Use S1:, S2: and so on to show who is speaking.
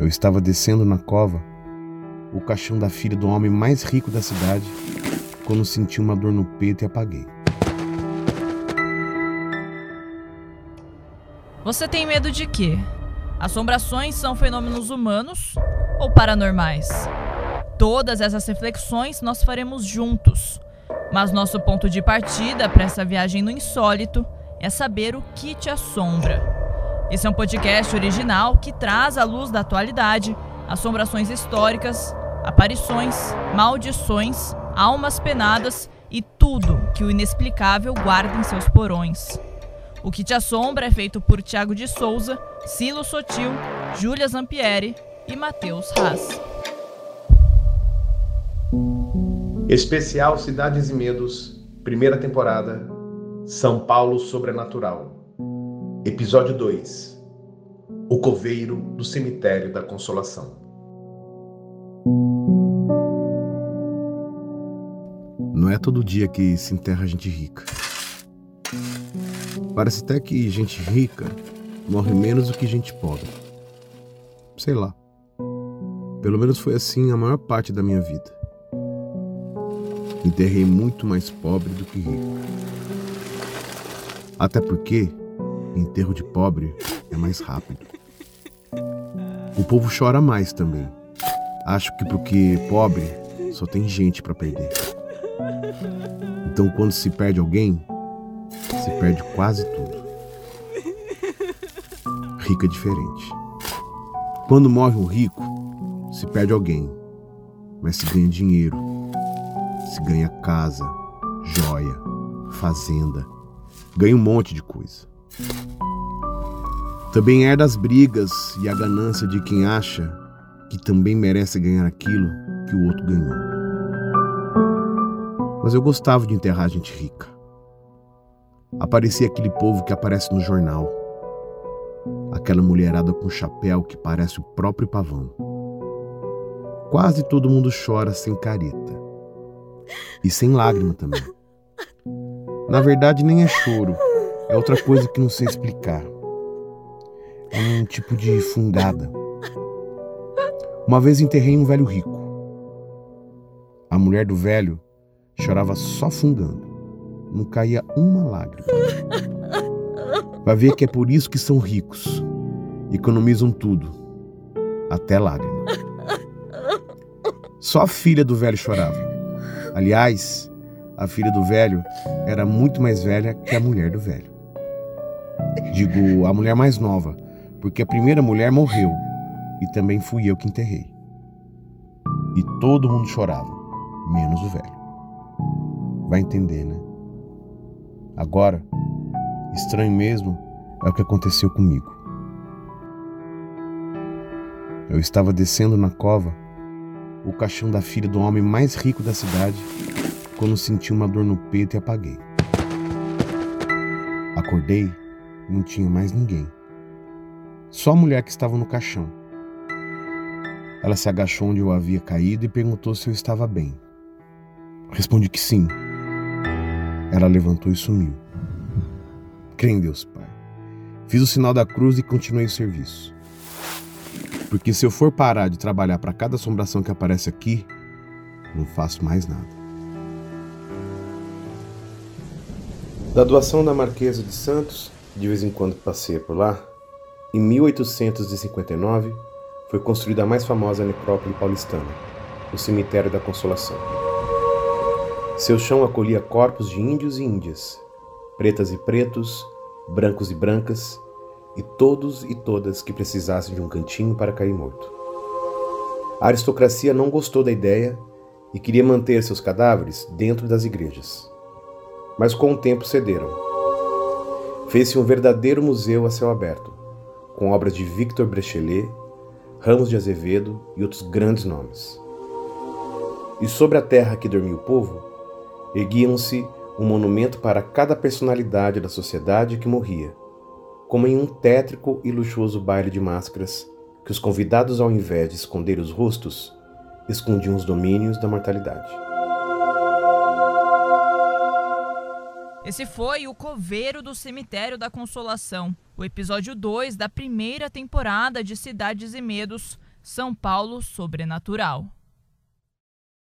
S1: Eu estava descendo na cova o caixão da filha do homem mais rico da cidade quando senti uma dor no peito e apaguei.
S2: Você tem medo de quê? Assombrações são fenômenos humanos ou paranormais? Todas essas reflexões nós faremos juntos. Mas nosso ponto de partida para essa viagem no insólito é saber o que te assombra. Esse é um podcast original que traz à luz da atualidade assombrações históricas, aparições, maldições, almas penadas e tudo que o inexplicável guarda em seus porões. O que te assombra é feito por Tiago de Souza, Silo Sotil, Júlia Zampieri e Matheus Haas.
S3: Especial Cidades e Medos, primeira temporada, São Paulo Sobrenatural. Episódio 2 O Coveiro do Cemitério da Consolação.
S1: Não é todo dia que se enterra gente rica. Parece até que gente rica morre menos do que gente pobre. Sei lá. Pelo menos foi assim a maior parte da minha vida. Enterrei muito mais pobre do que rico. Até porque enterro de pobre é mais rápido. O povo chora mais também. Acho que porque pobre só tem gente para perder. Então quando se perde alguém, se perde quase tudo. Rico é diferente. Quando morre um rico, se perde alguém, mas se ganha dinheiro, se ganha casa, joia, fazenda, ganha um monte de coisa. Também herda as brigas e a ganância de quem acha que também merece ganhar aquilo que o outro ganhou. Mas eu gostava de enterrar gente rica. Aparecia aquele povo que aparece no jornal. Aquela mulherada com chapéu que parece o próprio pavão. Quase todo mundo chora sem careta. E sem lágrima também. Na verdade, nem é choro. É outra coisa que não sei explicar. É um tipo de fungada. Uma vez enterrei um velho rico. A mulher do velho chorava só fungando. Não caía uma lágrima. Vai ver que é por isso que são ricos. Economizam tudo. Até lágrima. Só a filha do velho chorava. Aliás, a filha do velho era muito mais velha que a mulher do velho. Digo, a mulher mais nova, porque a primeira mulher morreu e também fui eu que enterrei. E todo mundo chorava, menos o velho. Vai entender, né? Agora, estranho mesmo é o que aconteceu comigo. Eu estava descendo na cova o caixão da filha do homem mais rico da cidade quando senti uma dor no peito e apaguei. Acordei não tinha mais ninguém. Só a mulher que estava no caixão. Ela se agachou onde eu havia caído e perguntou se eu estava bem. Respondi que sim. Ela levantou e sumiu. Crê em Deus, Pai. Fiz o sinal da cruz e continuei o serviço. Porque se eu for parar de trabalhar para cada assombração que aparece aqui, não faço mais nada. Da doação da Marquesa de Santos, de vez em quando passeia por lá, em 1859 foi construída a mais famosa necrópole paulistana, o Cemitério da Consolação. Seu chão acolhia corpos de índios e índias, pretas e pretos, brancos e brancas, e todos e todas que precisassem de um cantinho para cair morto. A aristocracia não gostou da ideia e queria manter seus cadáveres dentro das igrejas. Mas com o tempo cederam. Fez-se um verdadeiro museu a céu aberto, com obras de Victor Brechelet, Ramos de Azevedo e outros grandes nomes. E sobre a terra que dormia o povo, erguiam-se um monumento para cada personalidade da sociedade que morria, como em um tétrico e luxuoso baile de máscaras que os convidados, ao invés de esconder os rostos, escondiam os domínios da mortalidade.
S2: Esse foi o Coveiro do Cemitério da Consolação, o episódio 2 da primeira temporada de Cidades e Medos, São Paulo Sobrenatural.